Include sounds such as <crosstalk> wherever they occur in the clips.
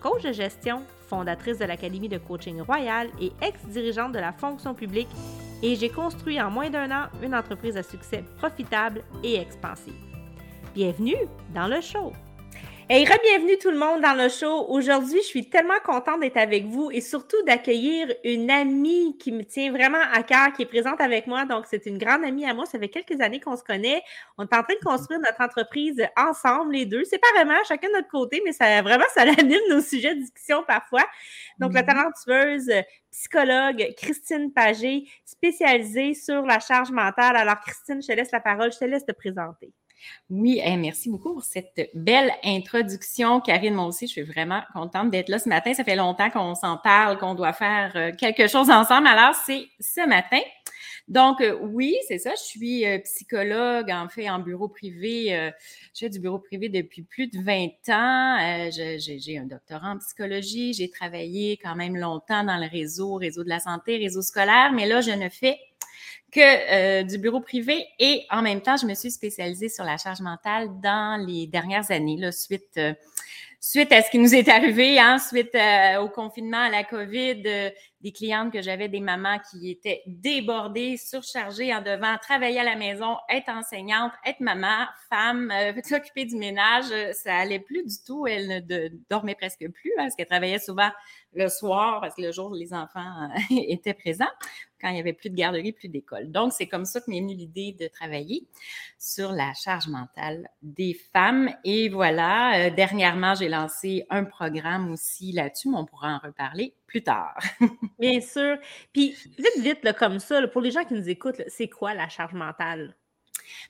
coach de gestion, fondatrice de l'Académie de coaching royal et ex-dirigeante de la fonction publique, et j'ai construit en moins d'un an une entreprise à succès profitable et expansive. Bienvenue dans le show! Et re-bienvenue tout le monde dans le show. Aujourd'hui, je suis tellement contente d'être avec vous et surtout d'accueillir une amie qui me tient vraiment à cœur, qui est présente avec moi. Donc, c'est une grande amie à moi. Ça fait quelques années qu'on se connaît. On est en train de construire notre entreprise ensemble, les deux, séparément, chacun de notre côté, mais ça vraiment, ça <laughs> anime nos sujets de discussion parfois. Donc, la talentueuse psychologue Christine Pagé, spécialisée sur la charge mentale. Alors, Christine, je te laisse la parole, je te laisse te présenter. Oui, merci beaucoup pour cette belle introduction. Karine, moi aussi, je suis vraiment contente d'être là ce matin. Ça fait longtemps qu'on s'en parle, qu'on doit faire euh, quelque chose ensemble. Alors, c'est ce matin. Donc, euh, oui, c'est ça. Je suis euh, psychologue, en fait, en bureau privé. je fais du bureau privé depuis plus de 20 ans. j'ai un doctorat en psychologie. J'ai travaillé quand même longtemps dans le réseau, réseau de la santé, réseau scolaire. Mais là, je ne fais que euh, du bureau privé et en même temps, je me suis spécialisée sur la charge mentale dans les dernières années, suite, euh, suite à ce qui nous est arrivé, hein, suite euh, au confinement, à la COVID, des clientes que j'avais, des mamans qui étaient débordées, surchargées en devant travailler à la maison, être enseignante, être maman, femme, <laughs> s'occuper du ménage, ça allait plus du tout. Elle ne dormait presque plus hein, parce qu'elle travaillait souvent le soir parce que le jour les enfants <laughs> étaient présents quand il n'y avait plus de garderie, plus d'école. Donc, c'est comme ça que m'est venue l'idée de travailler sur la charge mentale des femmes. Et voilà, euh, dernièrement, j'ai lancé un programme aussi là-dessus, mais on pourra en reparler plus tard. <laughs> Bien sûr. Puis, vite, vite, là, comme ça, pour les gens qui nous écoutent, c'est quoi la charge mentale?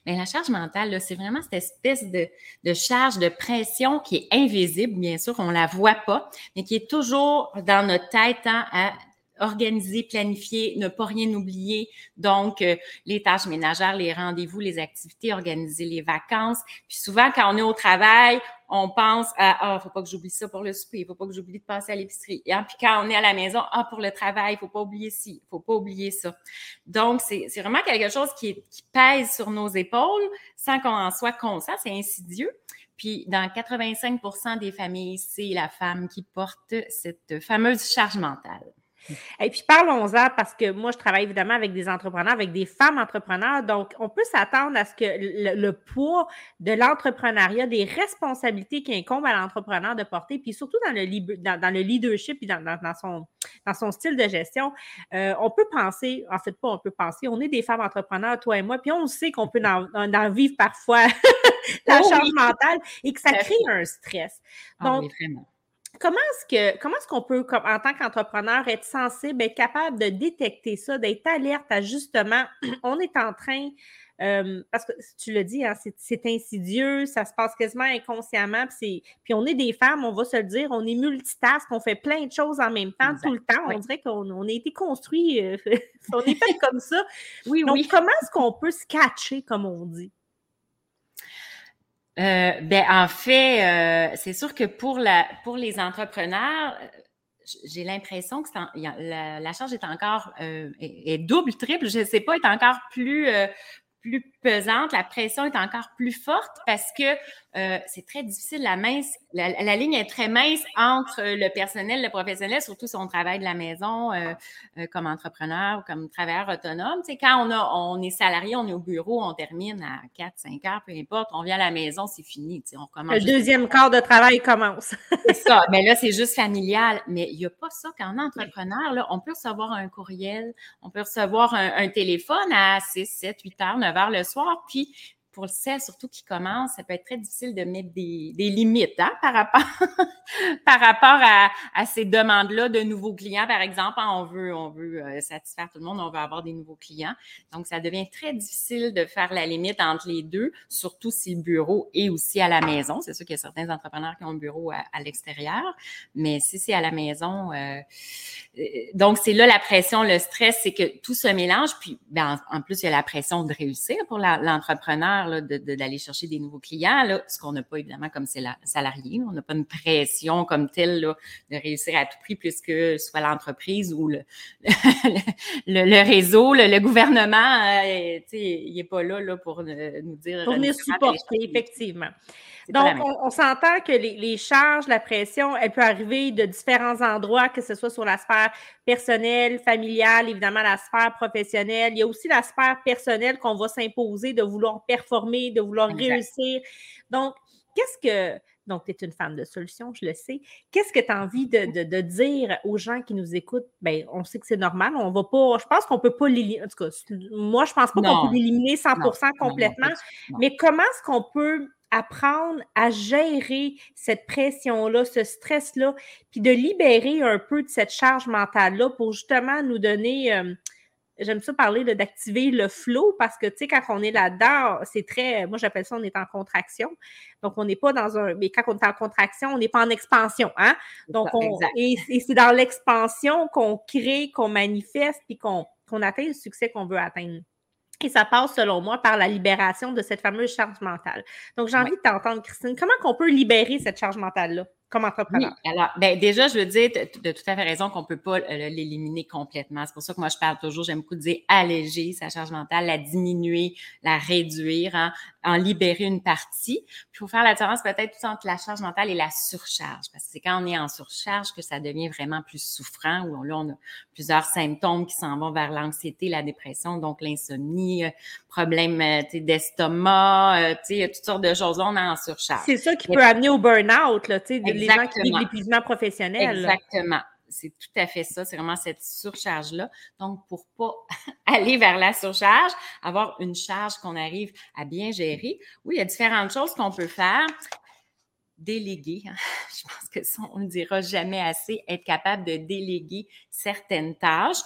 Mais la charge mentale, c'est vraiment cette espèce de, de, charge de pression qui est invisible, bien sûr, on ne la voit pas, mais qui est toujours dans notre tête hein, à organiser, planifier, ne pas rien oublier. Donc, euh, les tâches ménagères, les rendez-vous, les activités, organiser les vacances. Puis souvent, quand on est au travail, on pense à ah, faut pas que j'oublie ça pour le souper, faut pas que j'oublie de passer à l'épicerie. Et puis quand on est à la maison, ah pour le travail, faut pas oublier ci, faut pas oublier ça. Donc c'est vraiment quelque chose qui, qui pèse sur nos épaules sans qu'on en soit conscient, c'est insidieux. Puis dans 85% des familles, c'est la femme qui porte cette fameuse charge mentale. Et puis parlons-en parce que moi, je travaille évidemment avec des entrepreneurs, avec des femmes entrepreneurs. Donc, on peut s'attendre à ce que le, poids de l'entrepreneuriat, des responsabilités qui incombent à l'entrepreneur de porter, puis surtout dans le, dans, le leadership et dans, son, dans son style de gestion, euh, on peut penser, en fait pas on peut penser, on est des femmes entrepreneurs, toi et moi, puis on sait qu'on peut en, vivre parfois <laughs> la oh charge mentale et que ça crée un stress. Ah Donc, vraiment comment est-ce que comment est-ce qu'on peut, comme, en tant qu'entrepreneur, être sensible, être capable de détecter ça, d'être alerte à justement, <clears throat> on est en train, euh, parce que tu le dis, hein, c'est insidieux, ça se passe quasiment inconsciemment, puis, puis on est des femmes, on va se le dire, on est multitask, on fait plein de choses en même temps, tout le temps. On dirait qu'on on a été construit, euh, <laughs> on est fait comme ça. Oui, Donc, comment est-ce qu'on peut se catcher, comme on dit? Euh, ben en fait, euh, c'est sûr que pour la pour les entrepreneurs, j'ai l'impression que la, charge est encore euh, est, double, triple, je ne sais pas, est encore plus plus pesante, la pression est encore plus forte parce que euh, c'est très difficile, la mince, la, ligne est très mince entre le personnel, le professionnel, surtout si on travaille de la maison euh, euh, comme entrepreneur ou comme travailleur autonome. Tu sais, quand on, a, on est salarié, on est au bureau, on termine à 4, 5 heures, peu importe, on vient à la maison, c'est fini. Tu sais, on le deuxième quart de travail commence. <laughs> c'est ça, <laughs> mais là, c'est juste familial. Mais il n'y a pas ça qu'en entrepreneur, là, on peut recevoir un courriel, on peut recevoir un, un téléphone à 6, 7, 8 heures, 9 heures le soir, puis pour le surtout qui commence, ça peut être très difficile de mettre des, limites hein, par rapport, <laughs> par rapport à, ces demandes-là de nouveaux clients, par exemple. Hein, on veut, on veut euh, satisfaire tout le monde, on veut avoir des nouveaux clients. Donc, ça devient très difficile de faire la limite entre les deux, surtout si le bureau est aussi à la maison. C'est sûr qu'il y a certains entrepreneurs qui ont un bureau à, l'extérieur, mais si c'est à la maison, euh, donc, c'est là la pression, le stress, c'est que tout se mélange. Puis, ben, en, plus, il y a la pression de réussir pour l'entrepreneur, d'aller chercher des nouveaux clients, là, ce qu'on n'a pas évidemment comme salarié. On n'a pas une pression comme telle de réussir à tout prix, puisque soit l'entreprise ou le, <laughs> le, réseau, le, gouvernement, euh, il n'est pas là, là pour nous dire. Pour venir supporter, effectivement. Donc, on, s'entend que les, charges, la pression, elle peut arriver de différents endroits, que ce soit sur la sphère personnelle, familiale, évidemment la sphère professionnelle. Il y a aussi la sphère personnelle qu'on va s'imposer de vouloir performer, de vouloir réussir. Donc, qu'est-ce que. Donc, tu es une femme de solution, je le sais. Qu'est-ce que tu as envie de, dire aux gens qui nous écoutent? Bien, on sait que c'est normal. On va pas. Je pense qu'on ne peut pas l'éliminer. En tout cas, moi, je pense pas qu'on peut l'éliminer 100% complètement. mais comment est-ce qu'on peut apprendre à gérer cette pression-là, ce stress-là, puis de libérer un peu de cette charge mentale-là pour justement nous donner, euh, j'aime ça parler d'activer le flow parce que, tu sais, quand on est là-dedans, c'est très, moi j'appelle ça, on est en contraction. Donc, on n'est pas dans un, mais quand on est en contraction, on n'est pas en expansion, hein? Donc, on, et, c'est dans l'expansion qu'on crée, qu'on manifeste, puis qu'on atteint le succès qu'on veut atteindre. Et ça passe, selon moi, par la libération de cette fameuse charge mentale. Donc, j'ai envie de t'entendre, Christine. Comment qu'on peut libérer cette charge mentale-là? Comme entrepreneur? alors, ben, déjà, je veux dire, tu as tout à fait raison qu'on ne peut pas euh, l'éliminer complètement. C'est pour ça que moi, je parle toujours, j'aime beaucoup dire alléger sa charge mentale, la diminuer, la réduire, hein, en libérer une partie. il faut faire la différence peut-être entre la charge mentale et la surcharge, parce que c'est quand on est en surcharge que ça devient vraiment plus souffrant, où là, on a plusieurs symptômes qui s'en vont vers l'anxiété, la dépression, donc l'insomnie, problème d'estomac, tu sais, toutes sortes de choses. Là, on est en surcharge. C'est ça qui peut amener au burn-out, tu sais, les gens qui vivent l'épuisement professionnel. Exactement. C'est tout à fait ça. C'est vraiment cette surcharge-là. Donc, pour pas <laughs> aller vers la surcharge, avoir une charge qu'on arrive à bien gérer, oui, il y a différentes choses qu'on peut faire. Déléguer. Hein. <laughs> Je pense que ça, on ne dira jamais assez. Être capable de déléguer certaines tâches.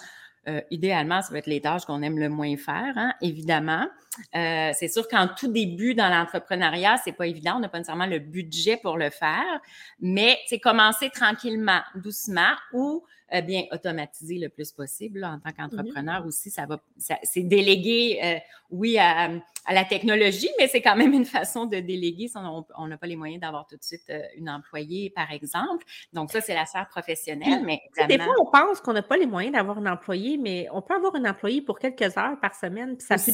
Euh, idéalement, ça va être les tâches qu'on aime le moins faire, hein, évidemment. Euh, c'est sûr qu'en tout début dans l'entrepreneuriat, c'est pas évident, on n'a pas nécessairement le budget pour le faire, mais c'est commencer tranquillement, doucement, ou euh, bien automatiser le plus possible en tant mmh qu'entrepreneur aussi. Ça va, c'est déléguer, euh, oui, à, la technologie, mais c'est quand même une façon de déléguer si on n'a pas les moyens d'avoir tout de suite euh, une employée, par exemple. Donc ça, c'est la sphère professionnelle. Mais des fois, on pense qu'on n'a pas les moyens d'avoir une employée, mais on peut avoir une employée pour quelques heures par semaine. ça, peut,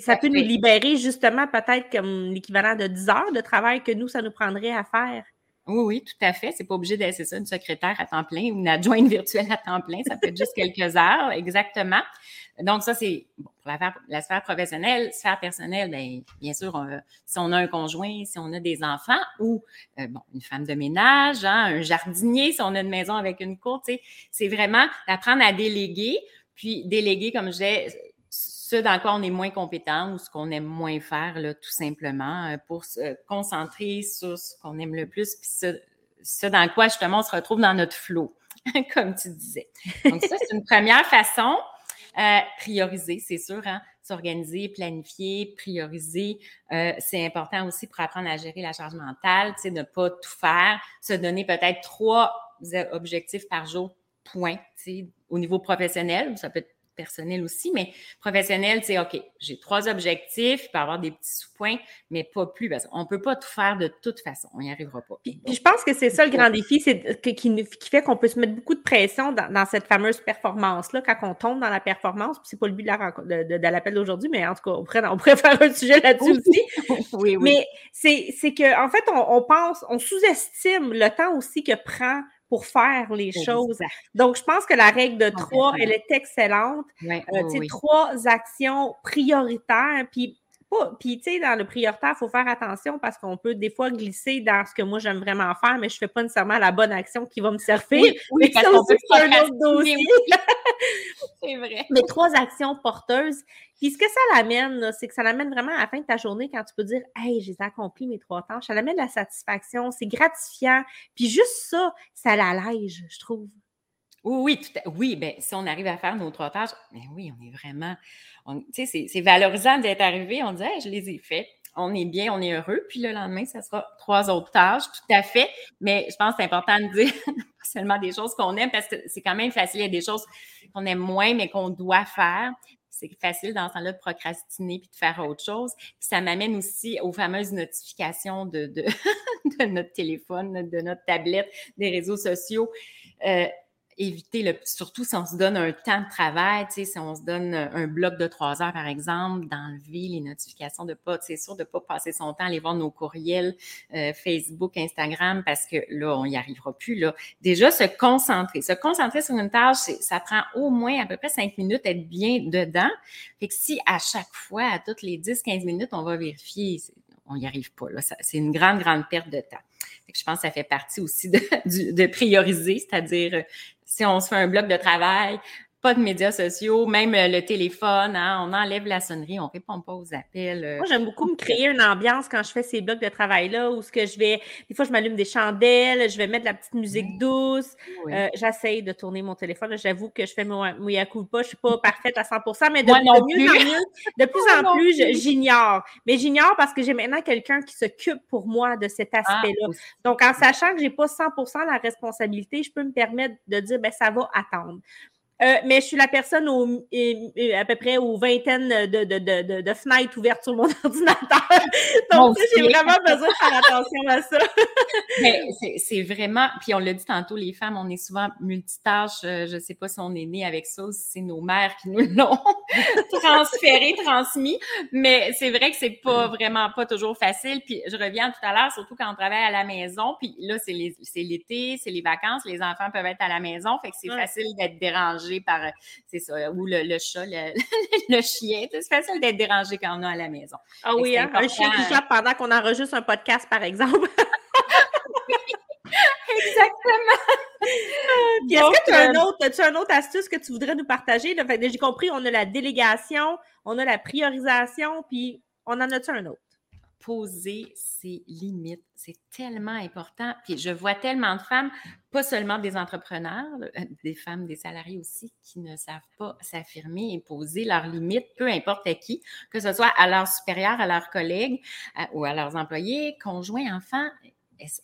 ça peut nous libérer justement peut-être comme l'équivalent de 10 heures de travail que nous, ça nous prendrait à faire. Oui, oui, tout à fait. C'est pas obligé d'être ça, une secrétaire à temps plein ou une adjointe virtuelle à temps plein. Ça peut être juste quelques heures, exactement. Donc, ça, c'est pour la, sphère professionnelle. Sphère personnelle, bien, bien sûr, si on a un conjoint, si on a des enfants ou euh, bon, une femme de ménage, hein, un jardinier, si on a une maison avec une cour, c'est vraiment d'apprendre à déléguer. Puis déléguer, comme je disais, ce dans quoi on est moins compétent ou ce qu'on aime moins faire, là, tout simplement, euh, pour se concentrer sur ce qu'on aime le plus, puis ce, dans quoi justement on se retrouve dans notre flot, <laughs> comme tu disais. Donc, ça, c'est une première façon. Euh, prioriser, c'est sûr, hein? s'organiser, planifier, prioriser. Euh, c'est important aussi pour apprendre à gérer la charge mentale, tu sais, ne pas tout faire, se donner peut-être trois objectifs par jour, point, tu sais, au niveau professionnel. Ça peut être personnel aussi, mais professionnel, c'est OK, j'ai trois objectifs, il peut y avoir des petits sous-points, mais pas plus, parce qu'on ne peut pas tout faire de toute façon, on n'y arrivera pas. Puis, je pense que c'est ça le grand défi, c'est qui, qui, fait qu'on peut se mettre beaucoup de pression dans, cette fameuse performance-là, quand on tombe dans la performance, puis c'est pas le but de, la, de, de, l'appel d'aujourd'hui, mais en tout cas, on pourrait, on pourrait <laughs> faire un sujet là-dessus aussi. <laughs> oui, oui. Mais c'est qu'en en fait, on, on pense, on sous-estime le temps aussi que prend pour faire les choses. Donc, je pense que la règle de trois, elle est excellente. Euh, trois actions prioritaires. Puis, puis, tu sais, dans le prioritaire, il faut faire attention parce qu'on peut des fois glisser dans ce que moi j'aime vraiment faire, mais je ne fais pas nécessairement la bonne action qui va me servir. Oui, mais ça aussi, c'est un autre dossier. <laughs> c'est vrai. Mais trois actions porteuses. Puis ce que ça l'amène, c'est que ça l'amène vraiment à la fin de ta journée quand tu peux dire Hey, j'ai accompli mes trois tâches. Ça l'amène la satisfaction, c'est gratifiant. Puis juste ça, ça l'allège, je trouve. Oui, oui, oui, ben, si on arrive à faire nos trois tâches, ben oui, on est vraiment. C'est valorisant d'être arrivé, on dit, hey, je les ai fait. on est bien, on est heureux. Puis le lendemain, ça sera trois autres tâches, tout à fait. Mais je pense que c'est important de dire <laughs> pas seulement des choses qu'on aime parce que c'est quand même facile. Il y a des choses qu'on aime moins, mais qu'on doit faire c'est facile dans ce temps-là de procrastiner puis de faire autre chose. Puis ça m'amène aussi aux fameuses notifications de, de, <laughs> de, notre téléphone, de notre tablette, des réseaux sociaux. Euh, éviter, surtout si on se donne un temps de travail, si on se donne un bloc de trois heures, par exemple, d'enlever les notifications de pas, c'est sûr de ne pas passer son temps à aller voir nos courriels euh, Facebook, Instagram, parce que là, on n'y arrivera plus. Là. Déjà, se concentrer. Se concentrer sur une tâche, ça prend au moins à peu près cinq minutes être bien dedans. Fait que si à chaque fois, à toutes les 10-15 minutes, on va vérifier, on n'y arrive pas. C'est une grande, grande perte de temps. Je pense que ça fait partie aussi de, de prioriser, c'est-à-dire si on se fait un bloc de travail, pas de médias sociaux, même euh, le téléphone, hein, on enlève la sonnerie, on répond pas aux appels. Euh. Moi, j'aime beaucoup me créer une ambiance quand je fais ces blocs de travail-là, où ce que je vais, des fois, je m'allume des chandelles, je vais mettre de la petite musique douce. Euh, j'essaye de tourner mon téléphone. J'avoue que je fais mon pas, je suis pas <laughs> parfaite à 100% mais de, mieux en mieux, de plus <laughs> en plus, j'ignore. Mais j'ignore parce que j'ai maintenant quelqu'un qui s'occupe pour moi de cet ah, aspect-là. Donc, en sachant que j'ai pas 100% la responsabilité, je peux me permettre de dire, ben ça va attendre. Euh, mais je suis la personne au, à peu près aux vingtaines de, de, de, de, fenêtres ouvertes sur mon <laughs> ordinateur. Donc, j'ai vraiment besoin de faire attention à ça. <laughs> c'est vraiment, puis on l'a dit tantôt, les femmes, on est souvent multitâches. Euh, je ne sais pas si on est né avec ça ou si c'est nos mères qui nous <laughs> l'ont transféré, transmis. Mais c'est vrai que c'est pas vraiment pas toujours facile. Puis je reviens tout à l'heure, surtout quand on travaille à la maison. Puis là, c'est l'été, c'est les vacances, les enfants peuvent être à la maison. Fait que c'est facile d'être dérangé par, c'est ça, ou le, chat, le, <laughs> chien. C'est facile d'être dérangé quand on est à la maison. Ah oui, hein? un chien qui jappe pendant qu'on enregistre un podcast, par exemple. <laughs> <laughs> Exactement. est-ce que tu as, un euh, autre, as une autre astuce que tu voudrais nous partager? J'ai compris, on a la délégation, on a la priorisation, puis on en a-tu un autre? Poser ses limites. C'est tellement important. Puis je vois tellement de femmes, pas seulement des entrepreneurs, euh, <laughs> des femmes, des salariés aussi, qui ne savent pas s'affirmer et poser leurs limites, peu importe à qui, que ce soit à leurs supérieurs, à leurs collègues ou à leurs employés, conjoints, enfants.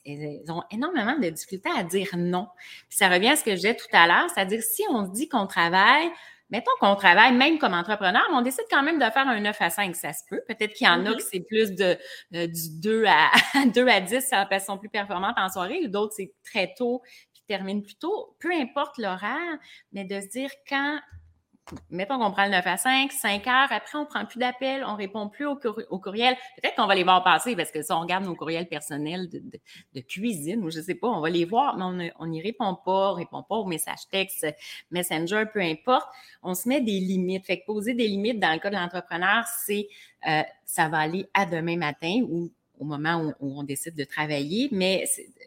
Elles ont énormément de difficultés à dire non. Puis ça revient à ce que je disais tout à l'heure, c'est-à-dire si on se dit qu'on travaille mettons qu'on travaille même comme entrepreneur, mais on décide quand même de faire un 9 à 5, ça se peut. Peut-être qu'il y en a mm-hmm. qui c'est plus de euh, du 2 à <laughs> 2 à 10, ça sont plus performantes en soirée, ou d'autres c'est très tôt puis terminent plus tôt. Peu importe l'horaire, mais de se dire quand mettons qu'on prend le 9 à 5, 5 heures, après on prend plus d'appels, on répond plus au, courriel. Peut-être qu'on va les voir passer parce que si on regarde nos courriels personnels de, cuisine ou je sais pas, on va les voir, mais on n'y répond pas, on répond pas aux messages textes, Messenger, peu importe. On se met des limites. Fait que poser des limites dans le cas de l'entrepreneur, c'est euh, ça va aller à demain matin ou au moment où, où on décide de travailler, mais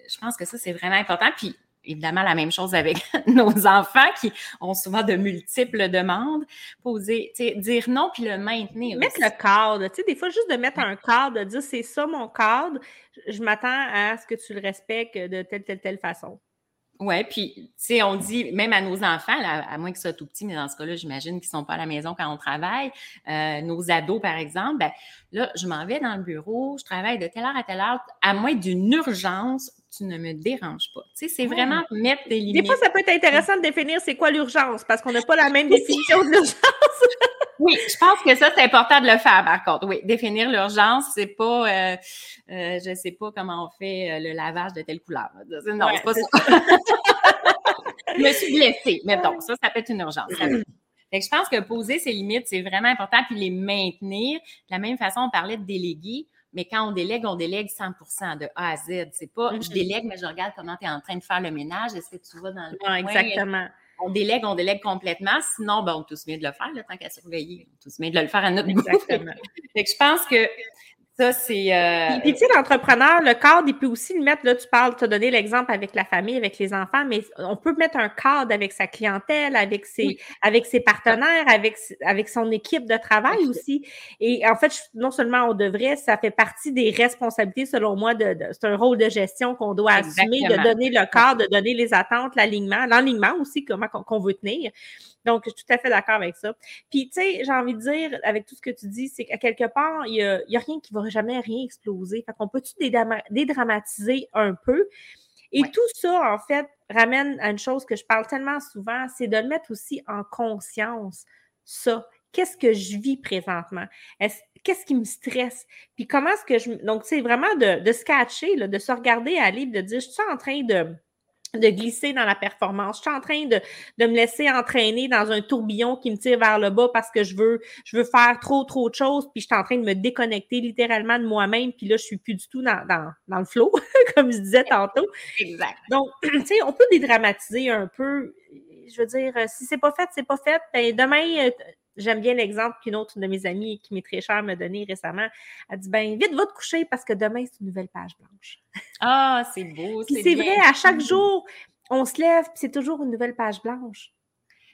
je pense que ça, c'est vraiment important. Puis évidemment la même chose avec <laughs> nos enfants qui ont souvent de multiples demandes. Poser, dire non puis le maintenir. Mettre le cadre. Tu sais, des fois, juste de mettre un cadre, de dire c'est ça mon cadre, je m'attends à ce que tu le respectes de telle, telle, telle façon. Oui, puis, tu sais, on dit, même à nos enfants, à moins qu'ils soient tout petits, mais dans ce cas-là, j'imagine qu'ils ne sont pas à la maison quand on travaille, euh, nos ados, par exemple, ben, là, je m'en vais dans le bureau, je travaille de telle heure à telle heure, à moins d'une urgence, tu ne me déranges pas. Tu sais, c'est vraiment mettre des limites. Des fois, ça peut être intéressant de définir c'est quoi l'urgence, parce qu'on n'a pas la même <laughs> définition de l'urgence. Oui, je pense que ça, c'est important de le faire, par contre. Oui, définir l'urgence, c'est pas, euh, euh, je sais pas comment on fait euh, le lavage de telle couleur. Non, c'est pas ça. <laughs> je me suis blessée, mettons. Ça, ça peut être une urgence. je pense que poser ses limites, c'est vraiment important, puis les maintenir. De la même façon, on parlait de déléguer. Mais quand on délègue, on délègue 100% de A à Z. C'est pas je mm-hmm. délègue, mais je regarde comment tu es en train de faire le ménage. Est-ce que tu vas dans le. Non, exactement. On délègue, on délègue complètement. Sinon, ben, on tous met de le faire, tant qu'à surveiller. On tous met de le faire à notre Exactement. <laughs> je pense que ça, c'est. Euh... Puis, tu sais, l'entrepreneur, le cadre, il peut aussi le mettre. Là, tu parles, tu as donné l'exemple avec la famille, avec les enfants, mais on peut mettre un cadre avec sa clientèle, avec ses, avec ses partenaires, avec, avec son équipe de travail aussi. Et en fait, non seulement on devrait, ça fait partie des responsabilités, selon moi, de, c'est un rôle de gestion qu'on doit assumer, de donner le cadre, de donner les attentes, l'alignement, l'alignement aussi, comment qu'on veut tenir. Donc, je suis tout à fait d'accord avec ça. Puis, tu sais, j'ai envie de dire, avec tout ce que tu dis, c'est qu'à quelque part, il n'y a, a, rien qui va va jamais rien exploser. Fait qu'on peut-tu dédramatiser un peu? Et tout ça, en fait, ramène à une chose que je parle tellement souvent, c'est de mettre aussi en conscience ça. Qu'est-ce que je vis présentement? Qu'est-ce qui me stresse? Puis comment est-ce que je. Donc, c'est vraiment de, de se catcher, de se regarder aller, de dire, je suis en train de de glisser dans la performance. Je suis en train de, de, me laisser entraîner dans un tourbillon qui me tire vers le bas parce que je veux, je veux faire trop, trop de choses, puis je suis en train de me déconnecter littéralement de moi-même, puis là, je suis plus du tout dans, dans, dans le flow, <laughs> comme je disais tantôt. Exact. Donc, <clears throat> tu sais, on peut dédramatiser un peu. Je veux dire, si c'est pas fait, c'est pas fait. Ben, demain, euh, J'aime bien l'exemple qu'une autre de mes amies qui m'est très chère m'a donné récemment. Elle dit ben vite, va te coucher parce que demain, c'est une nouvelle page blanche. Ah, c'est beau. C'est vrai, à chaque jour, on se lève, puis c'est toujours une nouvelle page blanche.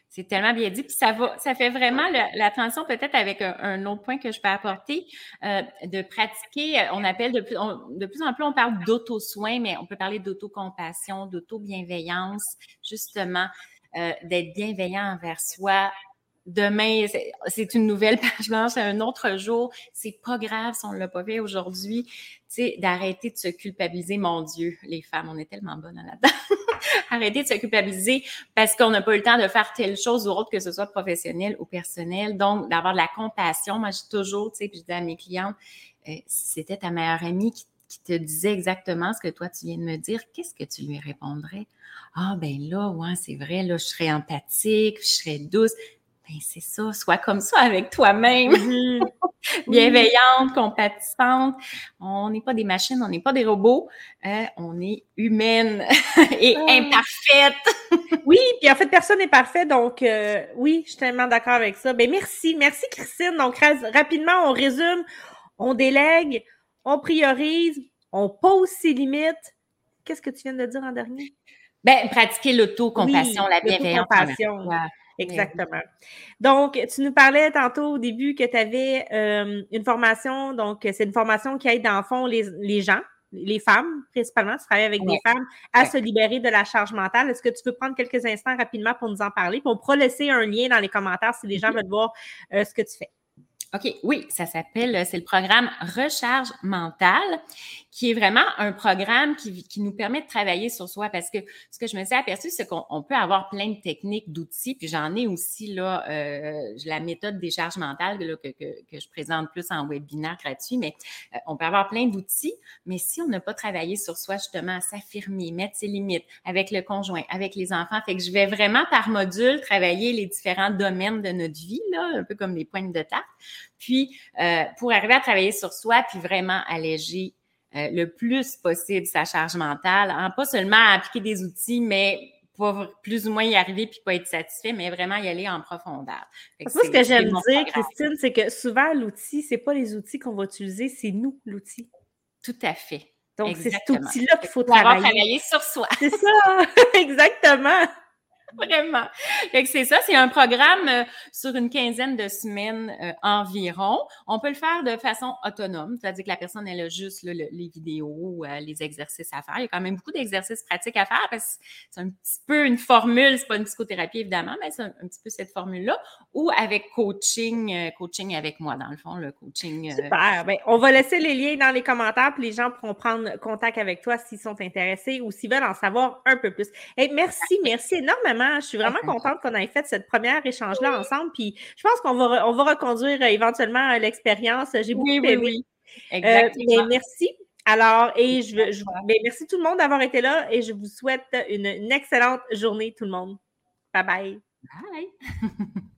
C'est tellement bien dit. Puis ça va, ça fait vraiment la transition peut-être avec un, autre point que je peux apporter, euh, de pratiquer. On appelle de plus, de plus en plus, on parle d'auto-soin, mais on peut parler d'auto-compassion, d'auto-bienveillance, justement, euh, d'être bienveillant envers soi, demain, c'est une nouvelle <laughs> page blanche, c'est un autre jour. C'est pas grave si on ne l'a pas fait aujourd'hui. Tu sais, d'arrêter de se culpabiliser. Mon Dieu, les femmes, on est tellement bonnes là-dedans. <laughs> Arrêter de se culpabiliser parce qu'on n'a pas eu le temps de faire telle chose ou autre, que ce soit professionnel ou personnel. Donc, d'avoir de la compassion. Moi, j'ai toujours, tu sais, puis je dis à mes clientes, euh, si c'était ta meilleure amie qui, te disait exactement ce que toi, tu viens de me dire, qu'est-ce que tu lui répondrais? Ah, ben là, ouais, c'est vrai, là, je serais empathique, je serais douce ben c'est ça, sois comme ça avec toi-même. <laughs> Bienveillante, compatissante. On n'est pas des machines, on n'est pas des robots. Hein, on est humaine <laughs> et ah. imparfaite. <laughs> oui, puis en fait, personne n'est parfait. Donc, euh, oui, je suis tellement d'accord avec ça. Ben merci. Merci, Christine. Donc, rapidement, on résume. On délègue, on priorise, on pose ses limites. Qu'est-ce que tu viens de dire en dernier? Ben, pratiquer l'auto-compassion, la bienveillance. Exactement. Donc, tu nous parlais tantôt au début que tu avais euh, une formation, donc c'est une formation qui aide dans le fond les, les gens, les femmes principalement, tu travailles avec des femmes, à se libérer de la charge mentale. Est-ce que tu peux prendre quelques instants rapidement pour nous en parler? Puis on pourra laisser un lien dans les commentaires si les gens veulent voir euh, ce que tu fais. OK, oui, ça s'appelle, c'est le programme Recharge mentale, qui est vraiment un programme qui, qui, nous permet de travailler sur soi parce que ce que je me suis aperçu, c'est qu'on peut avoir plein de techniques, d'outils, puis j'en ai aussi là, euh, la méthode des charges mentales là, que, que, que, je présente plus en webinaire gratuit, mais euh, on peut avoir plein d'outils, mais si on n'a pas travaillé sur soi, justement, s'affirmer, mettre ses limites avec le conjoint, avec les enfants, fait que je vais vraiment par module travailler les différents domaines de notre vie, là, un peu comme les pointes de tarte, puis euh, pour arriver à travailler sur soi, puis vraiment alléger euh, le plus possible sa charge mentale, hein, pas seulement appliquer des outils, mais pour plus ou moins y arriver puis pas être satisfait, mais vraiment y aller en profondeur. Moi, ce que j'aime dire, Christine, c'est que souvent, l'outil, c'est pas les outils qu'on va utiliser, c'est nous, l'outil. Tout à fait. Donc, c'est cet outil-là qu'il faut travailler. travailler sur soi. C'est ça, <laughs> exactement. <laughs> Vraiment. c'est ça, c'est un programme euh, sur une quinzaine de semaines euh, environ. On peut le faire de façon autonome, c'est-à-dire que la personne, elle a juste les vidéos, euh, les exercices à faire. Il y a quand même beaucoup d'exercices pratiques à faire parce que c'est un petit peu une formule, c'est pas une psychothérapie évidemment, mais c'est un, petit peu cette formule-là. Ou avec coaching, coaching avec moi, dans le fond, le coaching. Super. Ben, on va laisser les liens dans les commentaires, puis les gens pourront prendre contact avec toi s'ils sont intéressés ou s'ils veulent en savoir un peu plus. Et merci, merci énormément je suis vraiment contente qu'on ait fait cette première échange-là ensemble. Puis je pense qu'on va, on va reconduire euh, éventuellement euh, l'expérience. J'ai beaucoup oui, aimé. Oui, euh, Exactement. merci. Alors, et je, je ben, merci tout le monde d'avoir été là et je vous souhaite une excellente journée, tout le monde. Bye bye. Bye. <laughs>